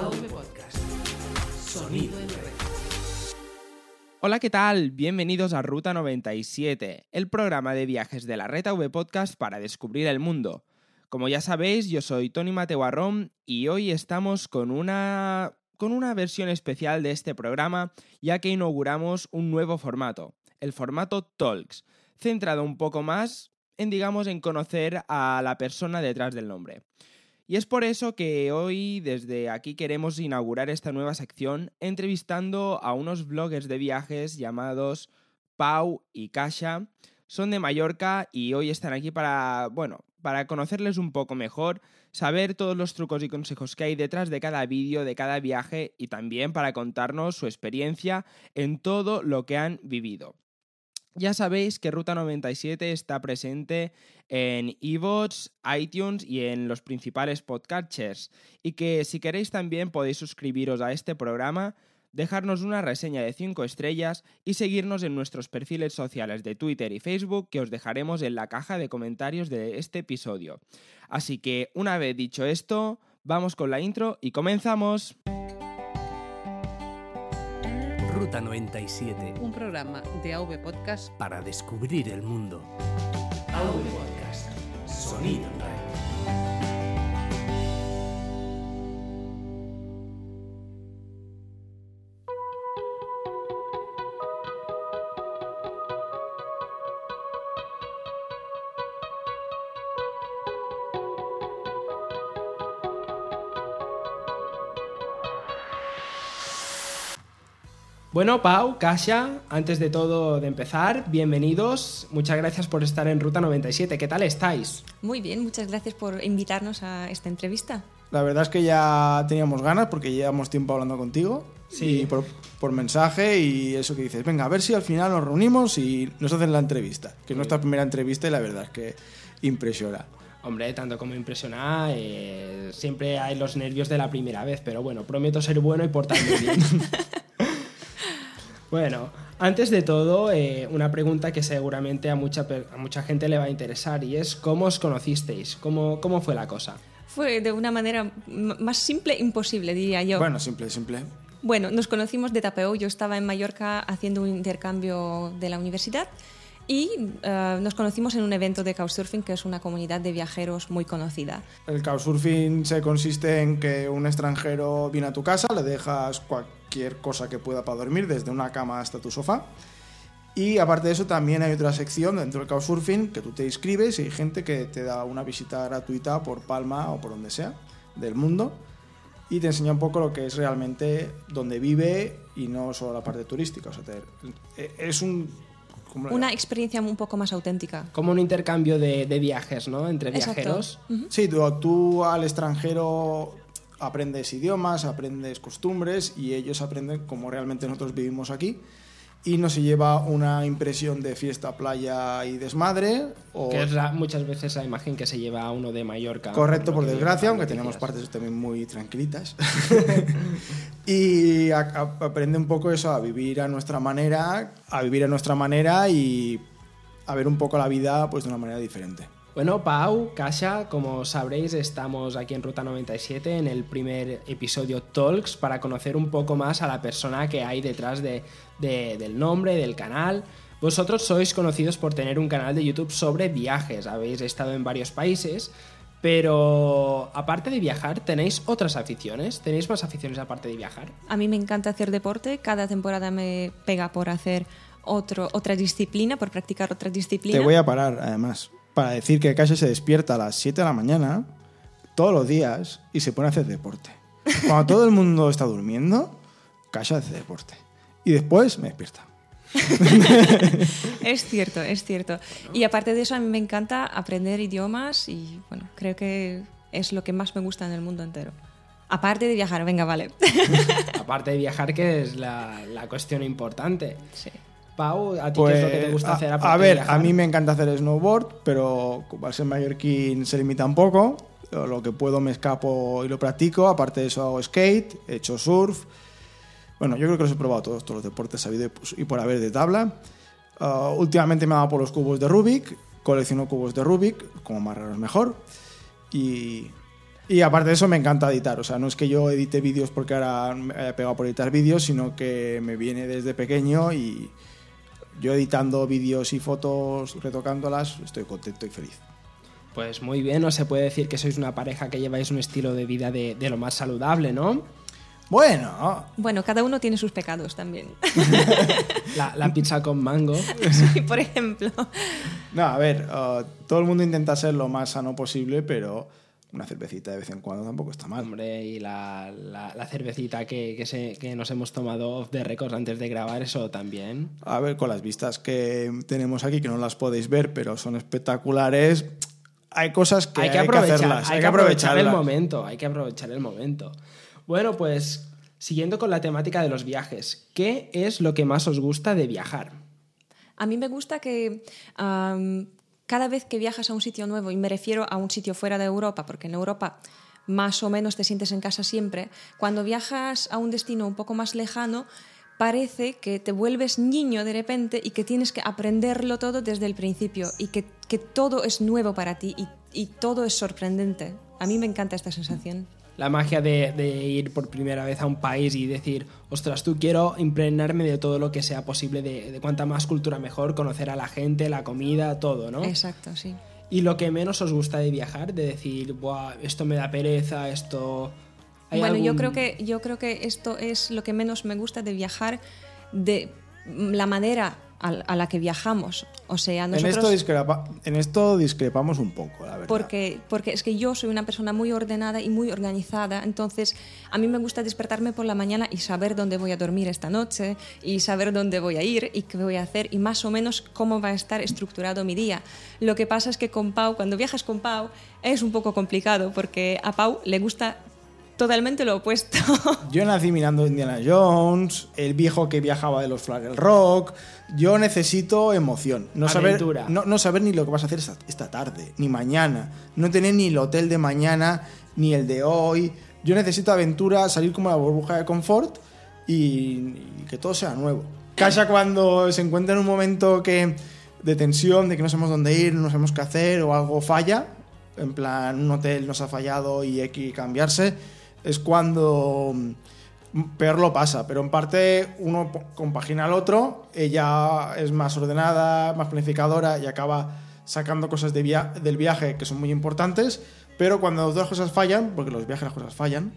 Podcast. Hola, ¿qué tal? Bienvenidos a Ruta 97, el programa de viajes de la Red AV Podcast para descubrir el mundo. Como ya sabéis, yo soy Tony Mateo Arrón y hoy estamos con una con una versión especial de este programa, ya que inauguramos un nuevo formato, el formato Talks, centrado un poco más en digamos en conocer a la persona detrás del nombre. Y es por eso que hoy desde aquí queremos inaugurar esta nueva sección entrevistando a unos bloggers de viajes llamados Pau y Kasha. Son de Mallorca y hoy están aquí para, bueno, para conocerles un poco mejor, saber todos los trucos y consejos que hay detrás de cada vídeo, de cada viaje y también para contarnos su experiencia en todo lo que han vivido. Ya sabéis que Ruta 97 está presente en evox, iTunes y en los principales podcatchers. Y que si queréis también podéis suscribiros a este programa, dejarnos una reseña de 5 estrellas y seguirnos en nuestros perfiles sociales de Twitter y Facebook que os dejaremos en la caja de comentarios de este episodio. Así que una vez dicho esto, vamos con la intro y comenzamos. 97. un programa de AV Podcast Para descubrir el mundo. AV Podcast. Sonido Bueno, Pau, Kasia, antes de todo de empezar, bienvenidos. Muchas gracias por estar en Ruta 97. ¿Qué tal estáis? Muy bien, muchas gracias por invitarnos a esta entrevista. La verdad es que ya teníamos ganas porque llevamos tiempo hablando contigo. Sí. Y por, por mensaje y eso que dices, venga, a ver si al final nos reunimos y nos hacen la entrevista. Que es nuestra primera entrevista y la verdad es que impresiona. Hombre, tanto como impresionar, eh, siempre hay los nervios de la primera vez, pero bueno, prometo ser bueno y portarme bien. bueno, antes de todo, eh, una pregunta que seguramente a mucha, a mucha gente le va a interesar y es ¿cómo os conocisteis? ¿Cómo, cómo fue la cosa? Fue de una manera más simple imposible, diría yo. Bueno, simple, simple. Bueno, nos conocimos de tapeo. Yo estaba en Mallorca haciendo un intercambio de la universidad y eh, nos conocimos en un evento de Couchsurfing, que es una comunidad de viajeros muy conocida. El couchsurfing se consiste en que un extranjero viene a tu casa, le dejas cualquier cosa que pueda para dormir, desde una cama hasta tu sofá. Y aparte de eso, también hay otra sección dentro del Couchsurfing que tú te inscribes y hay gente que te da una visita gratuita por Palma o por donde sea del mundo y te enseña un poco lo que es realmente donde vive y no solo la parte turística. O sea, te- es un... ¿cómo Una experiencia un poco más auténtica. Como un intercambio de, de viajes, ¿no? Entre Exacto. viajeros. Sí, tú, tú al extranjero aprendes idiomas, aprendes costumbres y ellos aprenden como realmente nosotros vivimos aquí. Y no se lleva una impresión de fiesta, playa y desmadre. O... Que es la- muchas veces la imagen que se lleva a uno de Mallorca. Correcto, por desgracia, aunque tenemos partes también muy tranquilitas. y a- a- aprende un poco eso, a vivir a nuestra manera, a vivir a nuestra manera y a ver un poco la vida pues de una manera diferente. Bueno, Pau, Kasha, como sabréis, estamos aquí en Ruta 97 en el primer episodio Talks para conocer un poco más a la persona que hay detrás de- de- del nombre, del canal. Vosotros sois conocidos por tener un canal de YouTube sobre viajes, habéis estado en varios países, pero aparte de viajar, ¿tenéis otras aficiones? ¿Tenéis más aficiones aparte de viajar? A mí me encanta hacer deporte. Cada temporada me pega por hacer otro, otra disciplina, por practicar otra disciplina. Te voy a parar, además, para decir que Kasia se despierta a las 7 de la mañana todos los días y se pone a hacer deporte. Cuando todo el mundo está durmiendo, Kasia hace deporte. Y después me despierta. Es cierto, es cierto. Y aparte de eso, a mí me encanta aprender idiomas y bueno, creo que es lo que más me gusta en el mundo entero. Aparte de viajar, venga, vale. Aparte de viajar, que es la, la cuestión importante. Sí. Pau, ¿a ti qué es lo que te Pues, gusta a- hacer a, aparte de ver, viajar? a mí me encanta hacer snowboard, pero como al ser mallorquín se limita un poco. Lo que puedo me escapo y lo practico. Aparte de eso hago skate, he hecho surf. Bueno, yo creo que los he probado todos, todos los deportes sabido y por haber de tabla. Ah, últimamente me ha dado por los cubos de Rubik. Colecciono cubos de Rubik, como más raros mejor. Y Y aparte de eso me encanta editar, o sea, no es que yo edite vídeos porque ahora me haya pegado por editar vídeos, sino que me viene desde pequeño y yo editando vídeos y fotos, retocándolas, estoy contento y feliz. Pues muy bien, no se puede decir que sois una pareja que lleváis un estilo de vida de, de lo más saludable, ¿no? Bueno, Bueno, cada uno tiene sus pecados también. La, la pizza con mango. Sí, por ejemplo. no, a ver, uh, todo el mundo intenta ser lo más sano posible, pero una cervecita de vez en cuando tampoco está mal. Hombre, y la, la- la cervecita que, que, se- que nos hemos tomado off the records antes de grabar, eso también. A ver, con las vistas que tenemos aquí, que no las podéis ver, pero son espectaculares, hay cosas que hay que aprovechar, hacerlas, hay que aprovechar el aprovecharlas. momento, hay que aprovechar el momento. Bueno, pues siguiendo con la temática de los viajes, ¿qué es lo que más os gusta de viajar? A mí me gusta que am, cada vez que viajas a un sitio nuevo, y me refiero a un sitio fuera de Europa, porque en Europa más o menos te sientes en casa siempre, cuando viajas a un destino un poco más lejano, parece que te vuelves niño de repente y que tienes que aprenderlo todo desde el principio y que, que todo es nuevo para ti y, y todo es sorprendente. A mí me encanta esta sensación. La magia de, de ir por primera vez a un país y decir, ostras, tú quiero impregnarme de todo lo que sea posible, de, de cuanta más cultura mejor, conocer a la gente, la comida, todo, ¿no? Exacto, sí. Y lo que menos os gusta de viajar, de decir, Buah, esto me da pereza, esto... ¿Hay Bueno, yo creo que yo creo que esto es lo que menos me gusta de viajar, de la manera a, la que viajamos. O sea, En nosotros esto, discrepa- en esto discrepamos un poco, la verdad. porque porque es que yo soy una persona muy ordenada y muy organizada, entonces a mí me gusta despertarme por la mañana y saber dónde voy a dormir esta noche y saber dónde voy a ir y qué voy a hacer y más o menos cómo va a estar estructurado mi día. Lo que pasa es que con Pau, cuando viajas con Pau, es un poco complicado porque a Pau le gusta totalmente lo opuesto. Yo nací mirando Indiana Jones, el viejo que viajaba de los Fraggle Rock. Yo necesito emoción. No saber, Aventura. no, no saber ni lo que vas a hacer esta, esta tarde, ni mañana. No tener ni el hotel de mañana, ni el de hoy. Yo necesito aventura, salir como la burbuja de confort y, y que todo sea nuevo. Casa cuando se encuentra en un momento que, de tensión, de que no sabemos dónde ir, no sabemos qué hacer o algo falla, en plan un hotel nos ha fallado y hay que cambiarse, es cuando mm, peor lo pasa. Pero en parte uno compagina al otro, ella es más ordenada, más planificadora y acaba sacando cosas de via- del viaje que son muy importantes. Pero cuando las dos cosas fallan, porque los viajes las cosas fallan,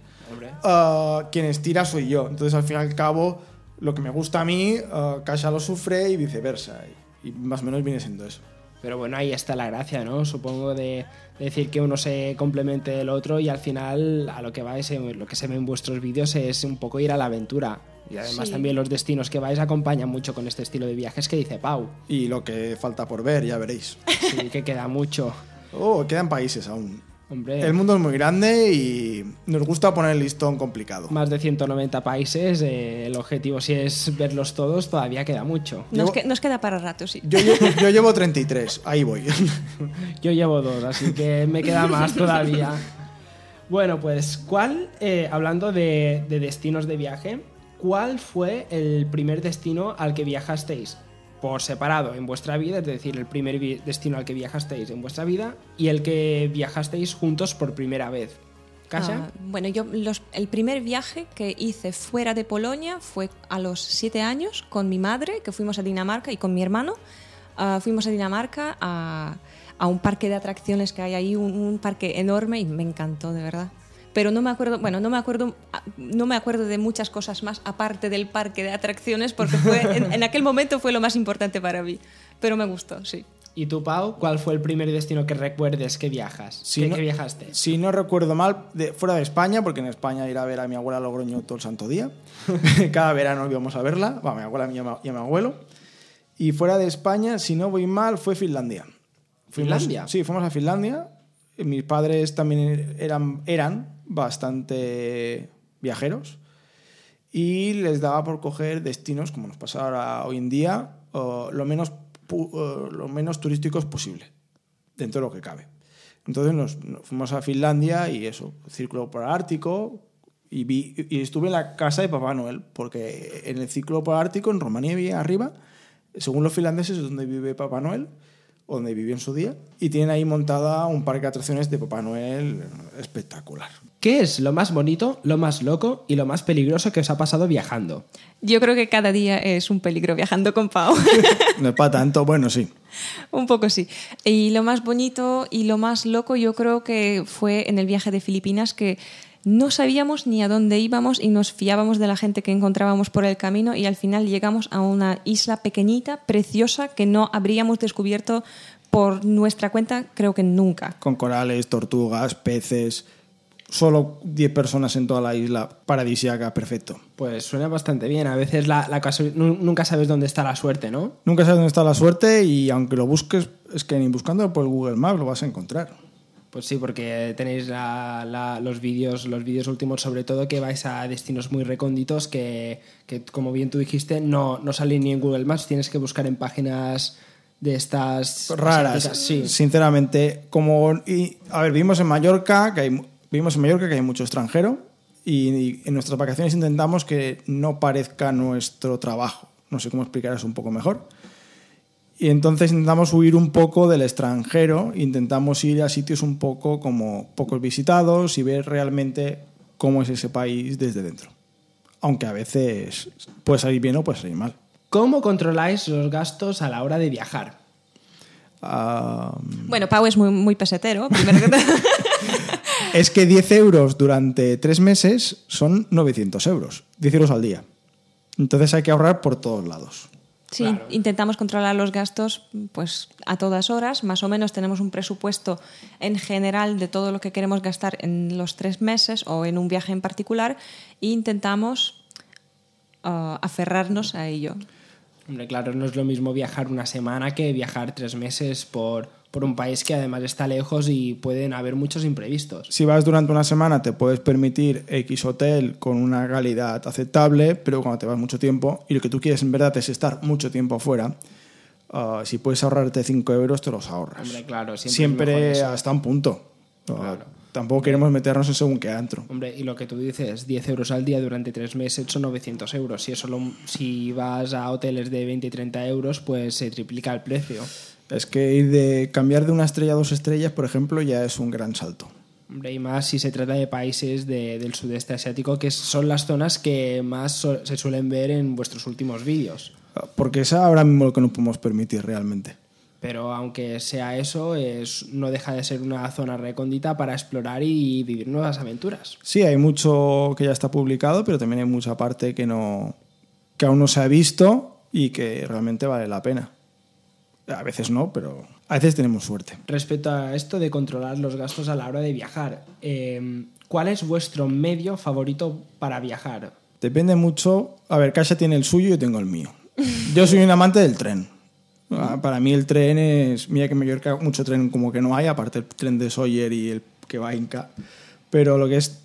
ah, quien estira soy yo. Entonces, al fin y al cabo, lo que me gusta a mí, uh, Kasha lo sufre y viceversa. Y, y más o menos viene siendo eso. Pero bueno, ahí está la gracia, ¿no? Supongo de, de decir que uno se complemente del otro y al final a lo que vais, lo que se ve en vuestros vídeos es un poco ir a la aventura. Y además Sí. también los destinos que vais acompañan mucho con este estilo de viajes que dice Pau. Y lo que falta por ver, ya veréis. Sí, que queda mucho. Oh, quedan países aún. Hombre, El mundo es muy grande y nos gusta poner el listón complicado. más de 190 países, eh, el objetivo si es verlos todos, todavía queda mucho. Nos, Llevo- que- nos queda para rato, sí. Yo, lle- yo llevo 33, ahí voy. Yo llevo dos, así que me queda más todavía. Bueno, pues, ¿cuál, eh, hablando de, de destinos de viaje, cuál fue el primer destino al que viajasteis por separado en vuestra vida? Es decir, el primer destino al que viajasteis en vuestra vida y el que viajasteis juntos por primera vez. ¿Casa? Ah, bueno, yo los- el primer viaje que hice fuera de Polonia fue a los siete años con mi madre, que fuimos a Dinamarca, y con mi hermano. Ah, fuimos a Dinamarca a, a un parque de atracciones que hay ahí, un, un parque enorme, y me encantó, de verdad. Pero no me acuerdo, bueno, no me acuerdo, ah, no me acuerdo de muchas cosas más aparte del parque de atracciones, porque fue, en, en aquel momento fue lo más importante para mí. Pero me gustó, sí. ¿Y tú, Pau, cuál fue el primer destino que recuerdes que viajas? Si ¿Qué, no- que viajaste? Si no recuerdo mal, de- fuera de España, porque en España ir a ver a mi abuela a Logroño todo el santo día. Cada verano íbamos a verla, bueno, a mi abuela y a y a mi abuelo. Y fuera de España, si no voy mal, fue Finlandia. Fuimos- ¿Finlandia? Sí, fuimos a Finlandia. Mis padres también eran, eran bastante viajeros y les daba por coger destinos, como nos pasa ahora hoy en día, lo, menos, o lo menos turísticos posible, dentro de lo que cabe. Entonces nos, fuimos a Finlandia y eso, círculo polar ártico, y, vi, y estuve en la casa de Papá Noel, porque en el círculo polar ártico, en Rumanía, arriba, según los finlandeses, es donde vive Papá Noel, donde vivió en su día, y tienen ahí montada un parque de atracciones de Papá Noel espectacular. ¿Qué es lo más bonito, lo más loco y lo más peligroso que os ha pasado viajando? Yo creo que cada día es un peligro viajando con Pau. No es para tanto, bueno, sí. un poco sí. Y lo más bonito y lo más loco yo creo que fue en el viaje de Filipinas que no sabíamos ni a dónde íbamos y nos fiábamos de la gente que encontrábamos por el camino y al final llegamos a una isla pequeñita, preciosa, que no habríamos descubierto por nuestra cuenta creo que nunca. Con corales, tortugas, peces, solo 10 personas en toda la isla, paradisiaca, perfecto. Pues suena bastante bien. A veces la, la nunca sabes dónde está la suerte, ¿no? Nunca sabes dónde está la suerte y aunque lo busques, es que ni buscándolo por Google Maps lo vas a encontrar. Pues sí, porque tenéis la- la- los vídeos los vídeos últimos, sobre todo, que vais a destinos muy recónditos que, que, como bien tú dijiste, no, no salen ni en Google Maps. Tienes que buscar en páginas de estas... raras. asiáticas. Sí. Sinceramente, como y, a ver, vivimos en Mallorca, que hay vivimos en Mallorca que hay mucho extranjero y, en nuestras vacaciones intentamos que no parezca nuestro trabajo. No sé cómo explicar eso un poco mejor. Y entonces intentamos huir un poco del extranjero, intentamos ir a sitios un poco como pocos visitados y ver realmente cómo es ese país desde dentro. Aunque a veces puede salir bien o puede salir mal. ¿Cómo controláis los gastos a la hora de viajar? Ah, Bueno, Pau es muy, muy pesetero, primero que. Es que 10 euros durante tres meses son 900 euros. 10 euros al día. Entonces hay que ahorrar por todos lados. Sí, intentamos controlar los gastos pues a todas horas. Más o menos tenemos un presupuesto en general de todo lo que queremos gastar en los tres meses o en un viaje en particular e intentamos ah, aferrarnos a ello. Hombre, claro, no es lo mismo viajar una semana que viajar tres meses por, por un país que además está lejos y pueden haber muchos imprevistos. Si vas durante una semana te puedes permitir X hotel con una calidad aceptable, pero cuando te vas mucho tiempo y lo que tú quieres en verdad es estar mucho tiempo afuera, ah, si puedes ahorrarte 5 euros te los ahorras. Hombre, claro, siempre, Siempre, hasta un punto. Ah, Claro. Tampoco queremos meternos en según qué antro. Hombre, y lo que tú dices, 10 euros al día durante tres meses son 900 euros. Si, eso lo- si vas a hoteles de 20 y 30 euros, pues se triplica el precio. Es que ir de cambiar de una estrella a dos estrellas, por ejemplo, ya es un gran salto. Hombre, y más si se trata de países de- del sudeste asiático, que son las zonas que más so- se suelen ver en vuestros últimos vídeos. Porque es ahora mismo lo que nos podemos permitir realmente. Pero aunque sea eso, es, no deja de ser una zona recóndita para explorar y vivir nuevas aventuras. Sí, hay mucho que ya está publicado, pero también hay mucha parte que no que aún no se ha visto y que realmente vale la pena. A veces no, pero a veces tenemos suerte. Respecto a esto de controlar los gastos a la hora de viajar, eh, ¿cuál es vuestro medio favorito para viajar? Depende mucho. A ver, Kasia tiene el suyo y yo tengo el mío. Yo soy un amante del tren. Ah, Para mí el tren es. Mira que en Mallorca mucho tren como que no hay, aparte el tren de Sawyer y el que va a Inca. Pero lo que es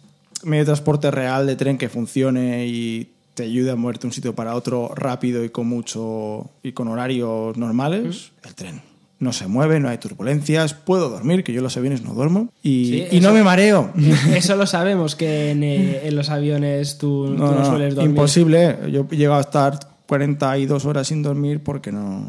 medio de transporte real de tren que funcione y te ayude a moverte de un sitio para otro rápido y con mucho. y con horarios normales, el tren. No se mueve, no hay turbulencias, puedo dormir, que yo los aviones no duermo, y, Sí, y no eso- me mareo. Eso lo sabemos, que en, eh, en los aviones tú tú no, No, no, sueles dormir. imposible. Yo he llegado a estar 42 horas sin dormir porque no...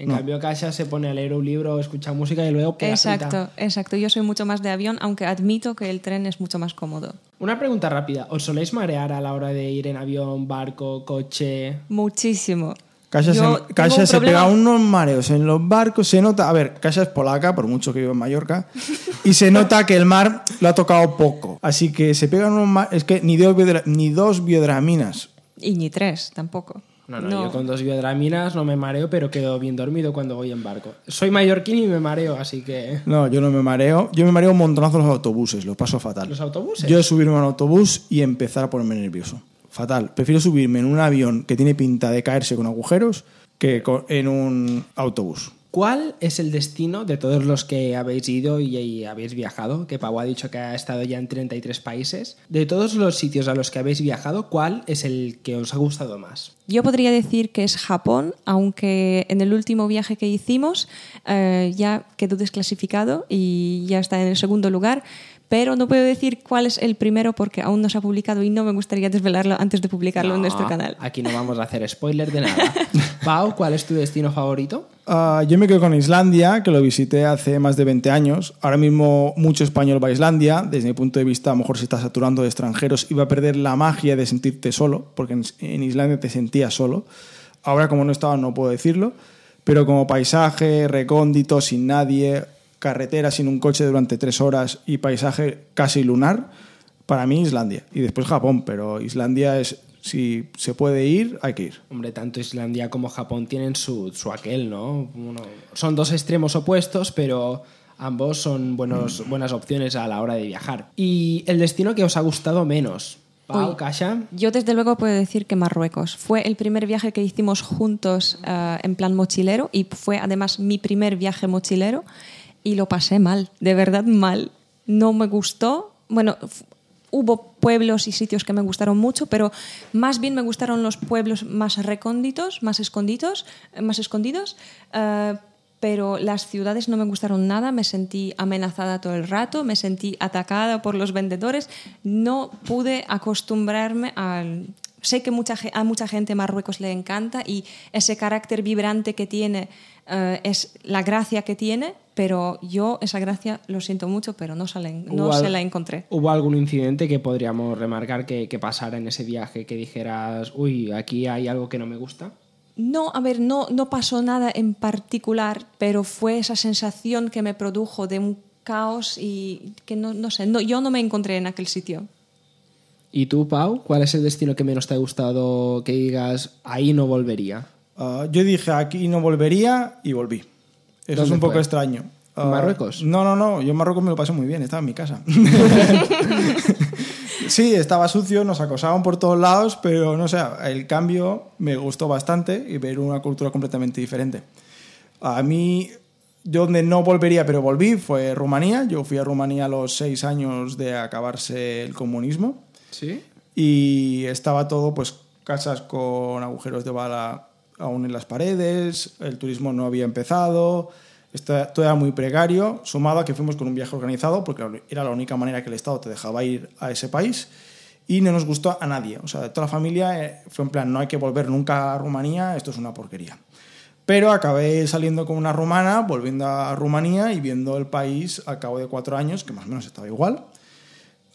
En no. cambio, Kasia se pone a leer un libro, escucha música y luego. Exacto, exacto. Yo soy mucho más de avión, aunque admito que el tren es mucho más cómodo. Una pregunta rápida. ¿Os soléis marear a la hora de ir en avión, barco, coche? Muchísimo. Kasia se, Kasia un se pega unos mareos en los barcos, se nota... A ver, Kasia es polaca, por mucho que viva en Mallorca, y se nota que el mar lo ha tocado poco. Así que se pegan unos mareos... Es que ni dos, biodra- ni dos biodraminas. Y ni tres tampoco. No, no, yo con dos biodraminas no me mareo, pero quedo bien dormido cuando voy en barco. Soy mallorquín y me mareo, así que... No, yo no me mareo. Yo me mareo un montonazo los autobuses, lo paso fatal. ¿Los autobuses? Yo he subirme a un autobús y empezar a ponerme nervioso. Fatal. Prefiero subirme en un avión que tiene pinta de caerse con agujeros que en un autobús. ¿Cuál es el destino de todos los que habéis ido y, y habéis viajado? Que Pau ha dicho que ha estado ya en 33 países. De todos los sitios a los que habéis viajado, ¿cuál es el que os ha gustado más? Yo podría decir que es Japón, aunque en el último viaje que hicimos eh, ya quedó desclasificado y ya está en el segundo lugar, pero no puedo decir cuál es el primero porque aún no se ha publicado y no me gustaría desvelarlo antes de publicarlo en No, nuestro canal. Aquí no vamos a hacer spoiler de nada. Pau, ¿cuál es tu destino favorito? Ah, yo me quedo con Islandia, que lo visité hace más de 20 años. Ahora mismo mucho español va a Islandia. Desde mi punto de vista, a lo mejor se está saturando de extranjeros y va a perder la magia de sentirte solo, porque en, en Islandia te sentías solo. Ahora, como no estaba, no puedo decirlo. Pero como paisaje, recóndito, sin nadie, carretera sin un coche durante tres horas y paisaje casi lunar, para mí Islandia. Y después Japón, pero Islandia es, si se puede ir, hay que ir. Hombre, tanto Islandia como Japón tienen su, su aquel, ¿no? Uno- son dos extremos opuestos, pero ambos son buenos, buenas opciones a la hora de viajar. ¿Y el destino que os ha gustado menos? Pau, Uy. Kasha. Yo desde luego puedo decir que Marruecos fue el primer viaje que hicimos juntos eh, en plan mochilero y fue además mi primer viaje mochilero y lo pasé mal, de verdad mal. No me gustó. Bueno, hubo pueblos y sitios que me gustaron mucho, pero más bien me gustaron los pueblos más recónditos, más escondidos, eh, más escondidos. eh, pero las ciudades no me gustaron nada, me sentí amenazada todo el rato, me sentí atacada por los vendedores, no pude acostumbrarme al... Sé que mucha, a mucha gente en Marruecos le encanta y ese carácter vibrante que tiene eh, es la gracia que tiene, pero yo esa gracia lo siento mucho, pero no, se la no ¿Hubo al- se la encontré. ¿Hubo algún incidente que podríamos remarcar que, que pasara en ese viaje que dijeras, uy, aquí hay algo que no me gusta? No, a ver, no, no pasó nada en particular, pero fue esa sensación que me produjo de un caos y que no, no sé, no, yo no me encontré en aquel sitio. ¿Y tú, Pau? ¿Cuál es el destino que menos te ha gustado que digas, ahí no volvería? Ah, yo dije aquí no volvería y volví. Eso es ¿Dónde un poco fue? extraño. Ah, ¿Marruecos? No, no, no. Yo en Marruecos me lo pasé muy bien. Estaba en mi casa. sí, estaba sucio, nos acosaban por todos lados, pero no sé, el cambio me gustó bastante y ver una cultura completamente diferente. A mí, yo donde no volvería, pero volví, fue Rumanía. Yo fui a Rumanía a los seis años de acabarse el comunismo ¿Sí? y estaba todo pues casas con agujeros de bala aún en las paredes, el turismo no había empezado, está- todo era muy precario, sumado a que fuimos con un viaje organizado porque era la única manera que el Estado te dejaba ir a ese país y no nos gustó a nadie, o sea, toda la familia eh, fue en plan no hay que volver nunca a Rumanía, esto es una porquería. Pero acabé saliendo con una rumana, volviendo a Rumanía y viendo el país al cabo de cuatro años, que más o menos estaba igual,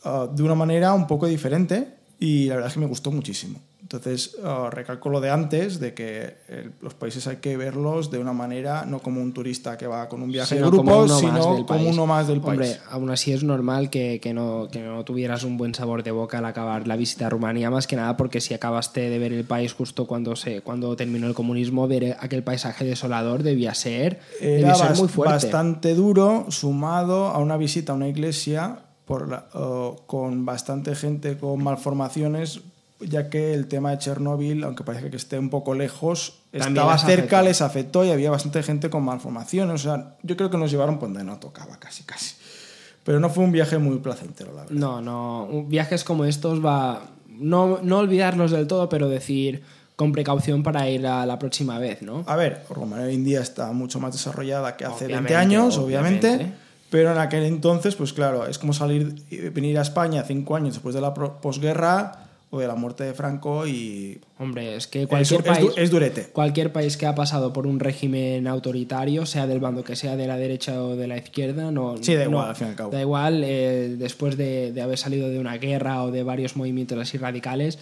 uh, de una manera un poco diferente y la verdad es que me gustó muchísimo. Entonces, uh, recalco lo de antes, de que el- los países hay que verlos de una manera, no como un turista que va con un viaje Sino de como grupo, más sino como país. uno más del Hombre, país. aún así es normal que, que no, que no tuvieras un buen sabor de boca al acabar la visita a Rumanía, más que nada porque si acabaste de ver el país justo cuando, se, cuando terminó el comunismo, ver aquel paisaje desolador debía ser, Era debía ser muy fuerte. bastante duro, sumado a una visita a una iglesia por la- uh, con bastante gente con malformaciones, ya que el tema de Chernóbil, aunque parece que esté un poco lejos, También estaba les cerca, afectó. les afectó y había bastante gente con malformaciones. O sea, yo creo que nos llevaron por donde no tocaba, casi, casi. Pero no fue un viaje muy placentero, la verdad. No, no. Viajes como estos va. No, no olvidarlos del todo, pero decir con precaución para ir a la próxima vez, ¿no? A ver, Rumanía hoy en día está mucho más desarrollada que hace Obviamente, 20 años, obviamente. obviamente. Pero en aquel entonces, pues claro, es como salir venir a España cinco años después de la posguerra o de la muerte de Franco y Hombre, es que cualquier es país. es durete. Cualquier país que ha pasado por un régimen autoritario, sea del bando que sea de la derecha o de la izquierda, no. Sí, da no- igual, al fin y al cabo. Da igual, eh, después de, de haber salido de una guerra o de varios movimientos así radicales,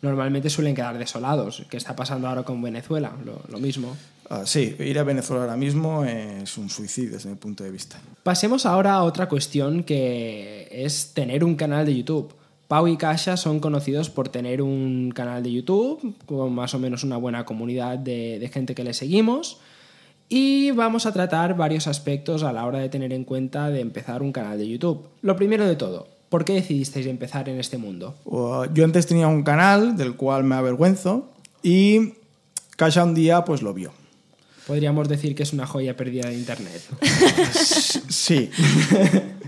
normalmente suelen quedar desolados. ¿Qué está pasando ahora con Venezuela? Lo, lo mismo. Ah, sí, ir a Venezuela ahora mismo es un suicidio desde mi punto de vista. Pasemos ahora a otra cuestión que es tener un canal de YouTube. Pau y Kasha son conocidos por tener un canal de YouTube con más o menos una buena comunidad de, de gente que le seguimos. Y vamos a tratar varios aspectos a la hora de tener en cuenta de empezar un canal de YouTube. Lo primero de todo, ¿por qué decidisteis empezar en este mundo? Uh, Yo antes tenía un canal del cual me avergüenzo y Kasha un día pues lo vio. Podríamos decir que es una joya perdida de internet. Sí.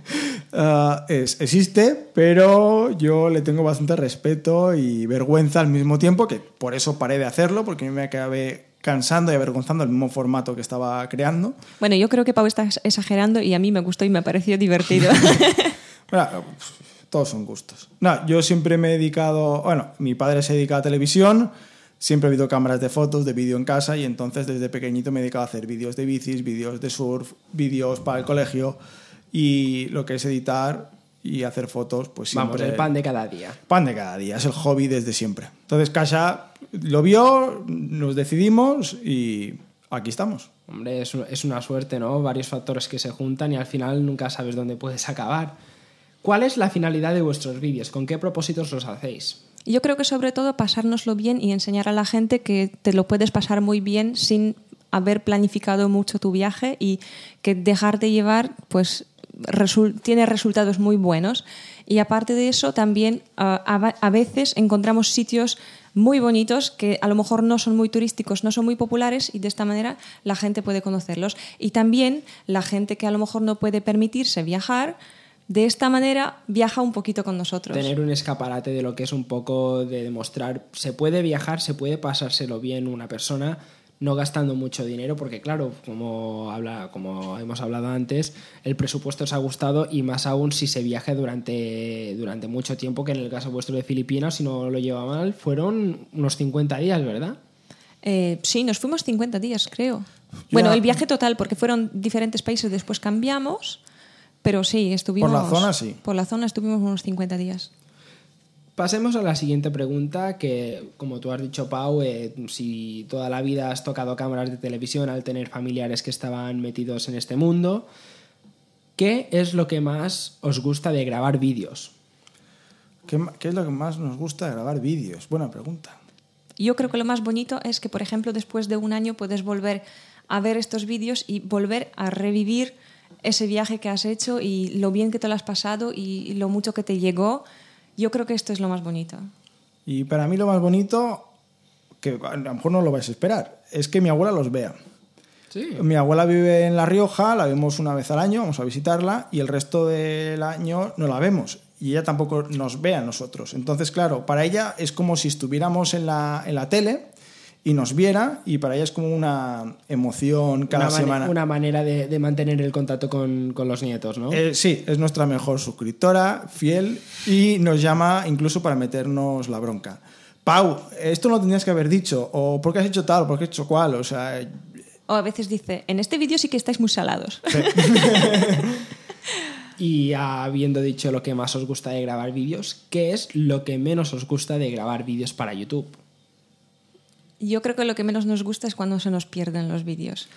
Ah, es- existe, pero yo le tengo bastante respeto y vergüenza al mismo tiempo, que por eso paré de hacerlo, porque me acabé cansando y avergonzando el mismo formato que estaba creando. Bueno, yo creo que Pau está exagerando y a mí me gustó y me pareció divertido. Bueno, todos son gustos. No, yo siempre me he dedicado, bueno, mi padre se dedica a televisión, siempre he habido cámaras de fotos, de vídeo en casa y entonces desde pequeñito me he dedicado a hacer vídeos de bicis, vídeos de surf, vídeos para el colegio y lo que es editar y hacer fotos, pues siempre... Vamos, el pan de cada día. Pan de cada día, es el hobby desde siempre. Entonces Casa lo vio, nos decidimos y aquí estamos. Hombre, es, es una suerte, ¿no? Varios factores que se juntan y al final nunca sabes dónde puedes acabar. ¿Cuál es la finalidad de vuestros vídeos? ¿Con qué propósitos los hacéis? Yo creo que sobre todo pasárnoslo bien y enseñar a la gente que te lo puedes pasar muy bien sin haber planificado mucho tu viaje y que dejarte llevar pues tiene resultados muy buenos. Y aparte de eso, también uh, a, a veces encontramos sitios muy bonitos que a lo mejor no son muy turísticos, no son muy populares y de esta manera la gente puede conocerlos. Y también la gente que a lo mejor no puede permitirse viajar, de esta manera viaja un poquito con nosotros. Tener un escaparate de lo que es un poco de demostrar, se puede viajar, se puede pasárselo bien una persona, no gastando mucho dinero, porque claro, como, habla, como hemos hablado antes, el presupuesto os ha gustado y más aún si se viaja durante, durante mucho tiempo, que en el caso vuestro de Filipinas, si no lo lleva mal, fueron unos 50 días, ¿verdad? Eh, sí, nos fuimos 50 días, creo. Bueno, el viaje total, porque fueron diferentes países, después cambiamos, pero sí, estuvimos... Por la zona, sí. Por la zona estuvimos unos 50 días. Pasemos a la siguiente pregunta, que como tú has dicho, Pau, eh, si toda la vida has tocado cámaras de televisión al tener familiares que estaban metidos en este mundo, ¿qué es lo que más os gusta de grabar vídeos? ¿Qué, qué es lo que más nos gusta de grabar vídeos? Buena pregunta. Yo creo que lo más bonito es que, por ejemplo, después de un año puedes volver a ver estos vídeos y volver a revivir ese viaje que has hecho y lo bien que te lo has pasado y lo mucho que te llegó. Yo creo que esto es lo más bonito. Y para mí lo más bonito, que a lo mejor no lo vais a esperar, es que mi abuela los vea. Sí. Mi abuela vive en La Rioja, la vemos una vez al año, vamos a visitarla, y el resto del año no la vemos. Y ella tampoco nos ve a nosotros. Entonces, claro, para ella es como si estuviéramos en la, en la tele y nos viera, y para ella es como una emoción cada una semana. Una manera de, de mantener el contacto con, con los nietos, ¿no? Eh, sí, es nuestra mejor suscriptora, fiel, y nos llama incluso para meternos la bronca. Pau, esto no lo tenías que haber dicho, o ¿por qué has hecho tal, o por qué has hecho cual? O sea, O a veces dice, en este vídeo sí que estáis muy salados. Y habiendo dicho lo que más os gusta de grabar vídeos, ¿qué es lo que menos os gusta de grabar vídeos para YouTube? Yo creo que lo que menos nos gusta es cuando se nos pierden los vídeos.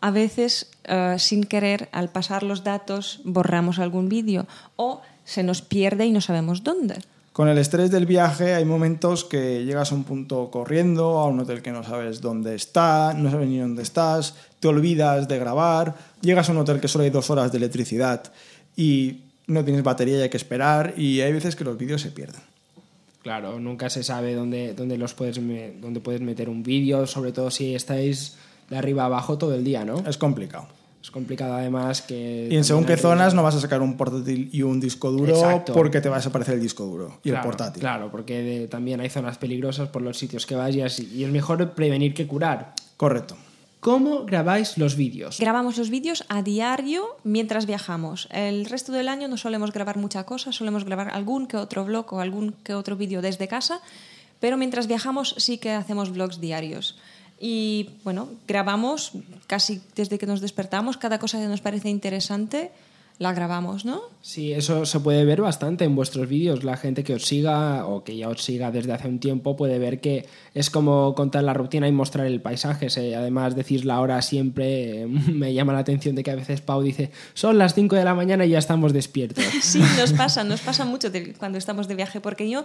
A veces, eh, sin querer, al pasar los datos, borramos algún vídeo o se nos pierde y no sabemos dónde. con el estrés del viaje hay momentos que llegas a un punto corriendo, a un hotel que no sabes dónde está, no sabes ni dónde estás, te olvidas de grabar, llegas a un hotel que solo hay dos horas de electricidad y no tienes batería y hay que esperar, y hay veces que los vídeos se pierden. Claro, nunca se sabe dónde, dónde, los puedes, me- dónde puedes meter un vídeo, sobre todo si estáis de arriba abajo todo el día, ¿no? Es complicado. Es complicado además que... Y en según qué zonas no vas a sacar un portátil y un disco duro Exacto. porque te va a desaparecer el disco duro y Claro, el portátil. Claro, porque de- también hay zonas peligrosas por los sitios que vayas y, y es mejor prevenir que curar. Correcto. ¿Cómo grabáis los vídeos? Grabamos los vídeos a diario mientras viajamos. El resto del año no solemos grabar mucha cosa, solemos grabar algún que otro vlog o algún que otro vídeo desde casa, pero mientras viajamos sí que hacemos vlogs diarios. Y bueno, grabamos casi desde que nos despertamos, cada cosa que nos parece interesante la grabamos, ¿no? Sí, eso se puede ver bastante en vuestros vídeos. La gente que os siga o que ya os siga desde hace un tiempo puede ver que es como contar la rutina y mostrar el paisaje. Además, decís la hora siempre. eh, Me llama la atención de que a veces Pau dice, son las 5 de la mañana y ya estamos despiertos. Sí, nos pasa, nos pasa mucho cuando estamos de viaje, porque yo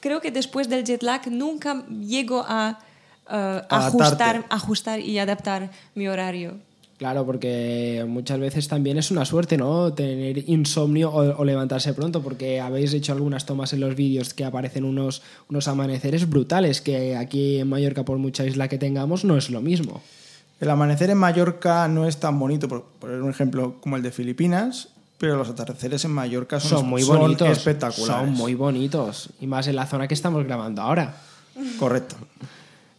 creo que después del jet lag nunca llego a ajustar, Adaptarte. ajustar y adaptar mi horario. Claro, porque muchas veces también es una suerte, ¿no? Tener insomnio o, o levantarse pronto, porque habéis hecho algunas tomas en los vídeos que aparecen unos, unos amaneceres brutales, que aquí en Mallorca, por mucha isla que tengamos, no es lo mismo. El amanecer en Mallorca no es tan bonito, por poner un ejemplo como el de Filipinas, pero los atardeceres en Mallorca son, Son muy bonitos. espectaculares. Son muy bonitos. Y más en la zona que estamos grabando ahora. Correcto.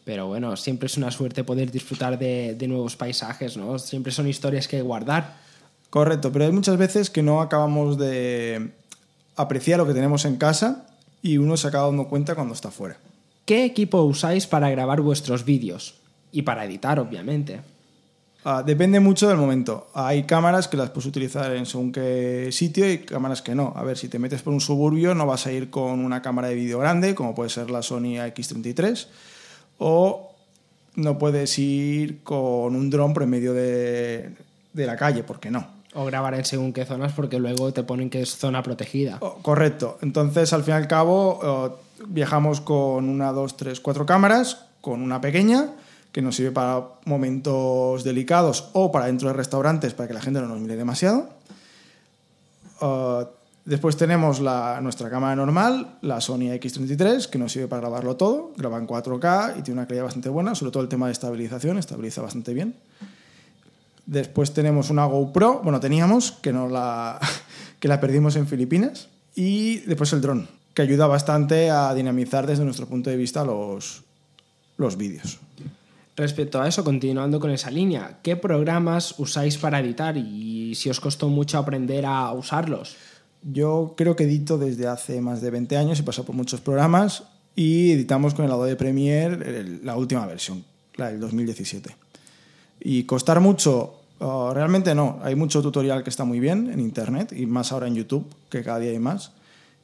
Pero bueno, siempre es una suerte poder disfrutar de, de nuevos paisajes, ¿no? Siempre son historias que guardar. Correcto, pero hay muchas veces que no acabamos de, aprecia lo que tenemos en casa y uno se acaba dando cuenta cuando está fuera. ¿Qué equipo usáis para grabar vuestros vídeos? Y para editar, obviamente. Ah, depende mucho del momento. Hay cámaras que las puedes utilizar en según qué sitio y cámaras que no. A ver, si te metes por un suburbio no vas a ir con una cámara de vídeo grande, como puede ser la Sony X33, o no puedes ir con un dron por en medio de, de la calle, porque no. O grabar en según qué zonas porque luego te ponen que es zona protegida. Oh, correcto. Entonces, al fin y al cabo, oh, viajamos con una, dos, tres, cuatro cámaras, con una pequeña que nos sirve para momentos delicados o para dentro de restaurantes para que la gente no nos mire demasiado. Uh, después tenemos nuestra cámara normal, la Sony X33, que nos sirve para grabarlo todo. Graba en 4K y tiene una calidad bastante buena, sobre todo el tema de estabilización, estabiliza bastante bien. Después tenemos una GoPro, bueno, teníamos, que, no la, que la perdimos en Filipinas. Y después el dron, que ayuda bastante a dinamizar desde nuestro punto de vista los, los vídeos. Respecto a eso, continuando con esa línea, ¿qué programas usáis para editar y si os costó mucho aprender a usarlos? Yo creo que edito desde hace más de 20 años, he pasado por muchos programas y editamos con el Adobe Premiere la última versión, la del 2017. Y costar mucho, realmente no. Hay mucho tutorial que está muy bien en Internet y más ahora en YouTube, que cada día hay más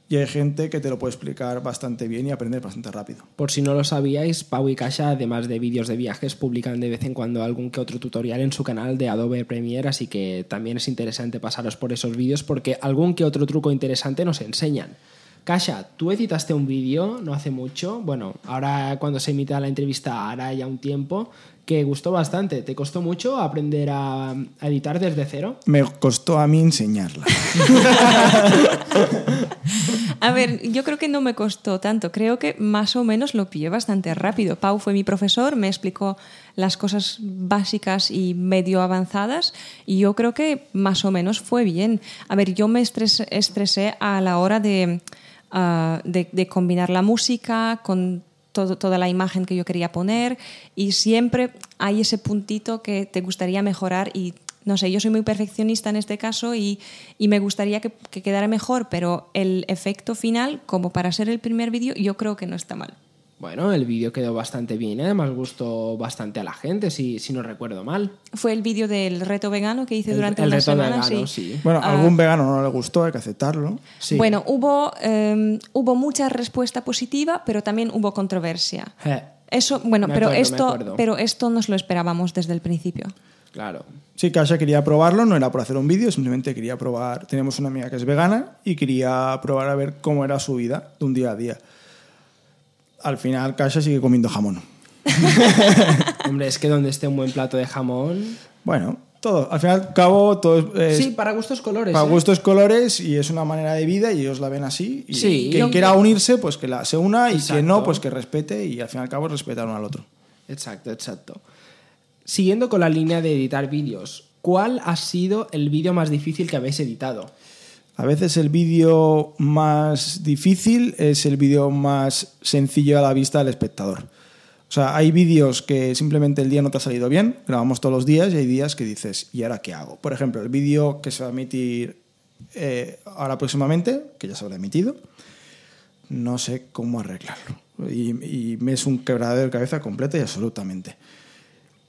y hay gente que te lo puede explicar bastante bien y aprender bastante rápido. Por si no lo sabíais, Pau y Kasha, además de vídeos de viajes, publican de vez en cuando algún que otro tutorial en su canal de Adobe Premiere, así que también es interesante pasaros por esos vídeos porque algún que otro truco interesante nos enseñan. Kasha, tú editaste un vídeo no hace mucho, bueno, ahora cuando se emita la entrevista hará ya un tiempo, que gustó bastante. ¿Te costó mucho aprender a, a editar desde cero? Me costó a mí enseñarla. A ver, yo creo que no me costó tanto. Creo que más o menos lo pillé bastante rápido. Pau fue mi profesor, me explicó las cosas básicas y medio avanzadas y yo creo que más o menos fue bien. A ver, yo me estresé, estresé a la hora de, uh, de, de combinar la música con toda la imagen que yo quería poner y siempre hay ese puntito que te gustaría mejorar y no sé, yo soy muy perfeccionista en este caso y, y me gustaría que, que, quedara mejor, pero el efecto final, como para ser el primer vídeo, yo creo que no está mal. Bueno, el vídeo quedó bastante bien, ¿eh? además gustó bastante a la gente, si, si no recuerdo mal. Fue el vídeo del reto vegano que hice El- durante el una reto semana. vegano, sí. sí. Bueno, a Ah. algún vegano no le gustó, hay que aceptarlo. Sí. Bueno, hubo, eh, hubo mucha respuesta positiva, pero también hubo controversia. Je, Eso, bueno, pero esto, pero esto nos lo esperábamos desde el principio. Claro. Sí, Kasha quería probarlo, no era por hacer un vídeo, simplemente quería probar. Tenemos una amiga que es vegana y quería probar a ver cómo era su vida de un día a día. Al final, Kasha sigue comiendo jamón. Hombre, es que donde esté un buen plato de jamón... Bueno, todo. Al final, al cabo, todo es, sí, para gustos colores. para ¿eh? gustos colores y es una manera de vida y ellos la ven así. Y Sí. quien Yo- quiera unirse, pues que la, se una y Exacto. quien no, pues que respete y al fin y al cabo respetar uno al otro. Exacto, exacto. Siguiendo con la línea de editar vídeos, ¿cuál ha sido el vídeo más difícil que habéis editado? A veces el vídeo más difícil es el vídeo más sencillo a la vista del espectador. O sea, hay vídeos que simplemente el día no te ha salido bien, grabamos todos los días y hay días que dices, ¿y ahora qué hago? Por ejemplo, el vídeo que se va a emitir eh, ahora próximamente, que ya se habrá emitido, no sé cómo arreglarlo. Y, y me es un quebradero de cabeza completo y absolutamente.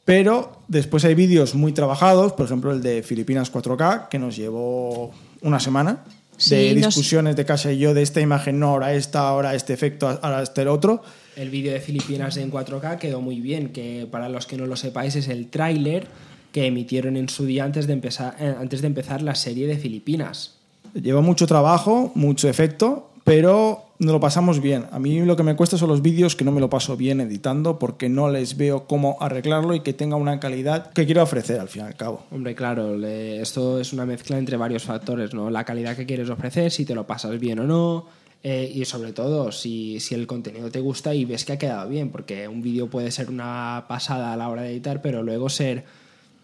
Pero después hay vídeos muy trabajados, por ejemplo el de Filipinas 4K, que nos llevó una semana Sí, de nos- discusiones de casa y yo de esta imagen, no, ahora esta, ahora este efecto, ahora este el otro. El vídeo de Filipinas en 4K quedó muy bien, que para los que no lo sepáis es el tráiler que emitieron en su día antes de empezar, eh, antes de empezar la serie de Filipinas. Lleva mucho trabajo, mucho efecto, pero no lo pasamos bien. A mí lo que me cuesta son los vídeos que no me lo paso bien editando porque no les veo cómo arreglarlo y que tenga una calidad que quiero ofrecer al fin y al cabo. Hombre, claro, esto es una mezcla entre varios factores, ¿no? La calidad que quieres ofrecer, si te lo pasas bien o no, eh, y sobre todo si, si el contenido te gusta y ves que ha quedado bien, porque un vídeo puede ser una pasada a la hora de editar, pero luego ser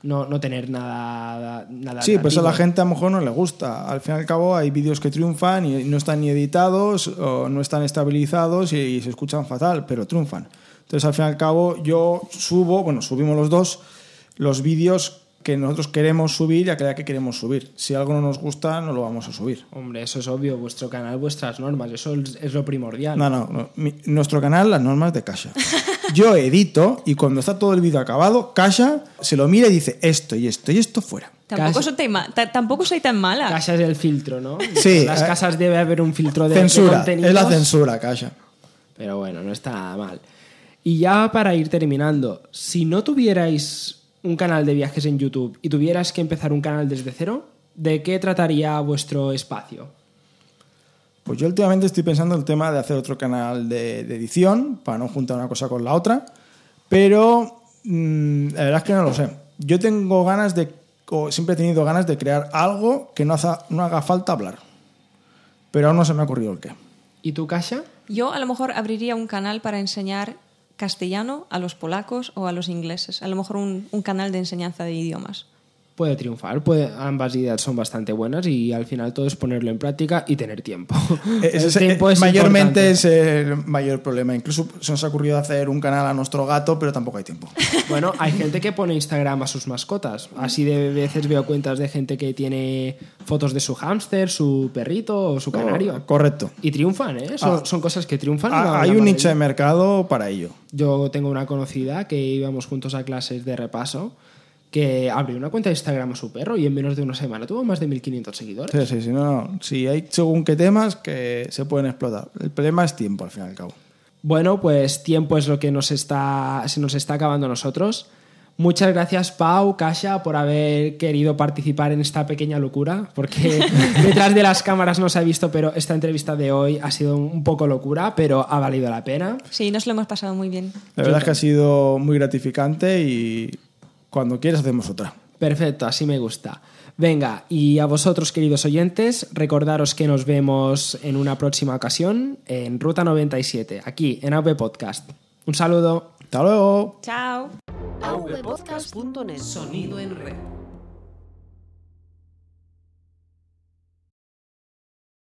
no, no tener nada, nada Sí, pues a la gente a lo mejor no le gusta. Al fin y al cabo hay vídeos que triunfan y no están ni editados o no están estabilizados y, y se escuchan fatal, pero triunfan. Entonces al fin y al cabo yo subo, bueno, subimos los dos, los vídeos que nosotros queremos subir y aquella que queremos subir. Si algo no nos gusta, no lo vamos a subir. Hombre, eso es obvio, vuestro canal, vuestras normas, eso es lo primordial. No, no, no. Mi- nuestro canal, las normas de Kasha. Yo edito y cuando está todo el vídeo acabado, Kasha se lo mira y dice esto y esto y esto fuera. Tampoco, soy tan tampoco soy tan mala. Casa es el filtro, ¿no? Sí, En las eh, casas debe haber un filtro de, Censura, es la censura, Kasha. Pero bueno, no está mal. Y ya para ir terminando, si no tuvierais un canal de viajes en YouTube y tuvieras que empezar un canal desde cero, ¿de qué trataría vuestro espacio? Pues yo últimamente estoy pensando en el tema de hacer otro canal de, de edición para no juntar una cosa con la otra, pero mm, la verdad es que no lo sé. Yo tengo ganas de, o siempre he tenido ganas de crear algo que no, haza- no haga falta hablar, pero aún no se me ha ocurrido el qué. ¿Y tú, Kasia? Yo a lo mejor abriría un canal para enseñar castellano a los polacos o a los ingleses. A lo mejor un, un canal de enseñanza de idiomas. Puede triunfar, puede, ambas ideas son bastante buenas y al final todo es ponerlo en práctica y tener tiempo. Ese El es- tiempo es mayormente importante. es el mayor problema. Incluso se nos ha ocurrido hacer un canal a nuestro gato, pero tampoco hay tiempo. Bueno, hay gente que pone Instagram a sus mascotas. Así de veces veo cuentas de gente que tiene fotos de su hámster, su perrito o su canario. Oh, Correcto. Y triunfan, ¿eh? Son, Ah. son cosas que triunfan. Ah, Hay un nicho de mercado para ello. Yo tengo una conocida que íbamos juntos a clases de repaso que abrió una cuenta de Instagram a su perro y en menos de una semana tuvo más de 1.500 seguidores. Sí, sí, sí. No, no. Sí, hay según qué temas que se pueden explotar. El problema es tiempo, al fin y al cabo. Bueno, pues tiempo es lo que nos está, se nos está acabando a nosotros. Muchas gracias, Pau, Kasha, por haber querido participar en esta pequeña locura, porque detrás de las cámaras no se ha visto, pero esta entrevista de hoy ha sido un poco locura, pero ha valido la pena. Sí, nos lo hemos pasado muy bien. La verdad es que ha sido muy gratificante y cuando quieras hacemos otra. Perfecto, así me gusta. Venga, y a vosotros, queridos oyentes, recordaros que nos vemos en una próxima ocasión en Ruta 97, aquí en AV Podcast. Un saludo. Hasta luego. Chao. avpodcast.net Sonido en red.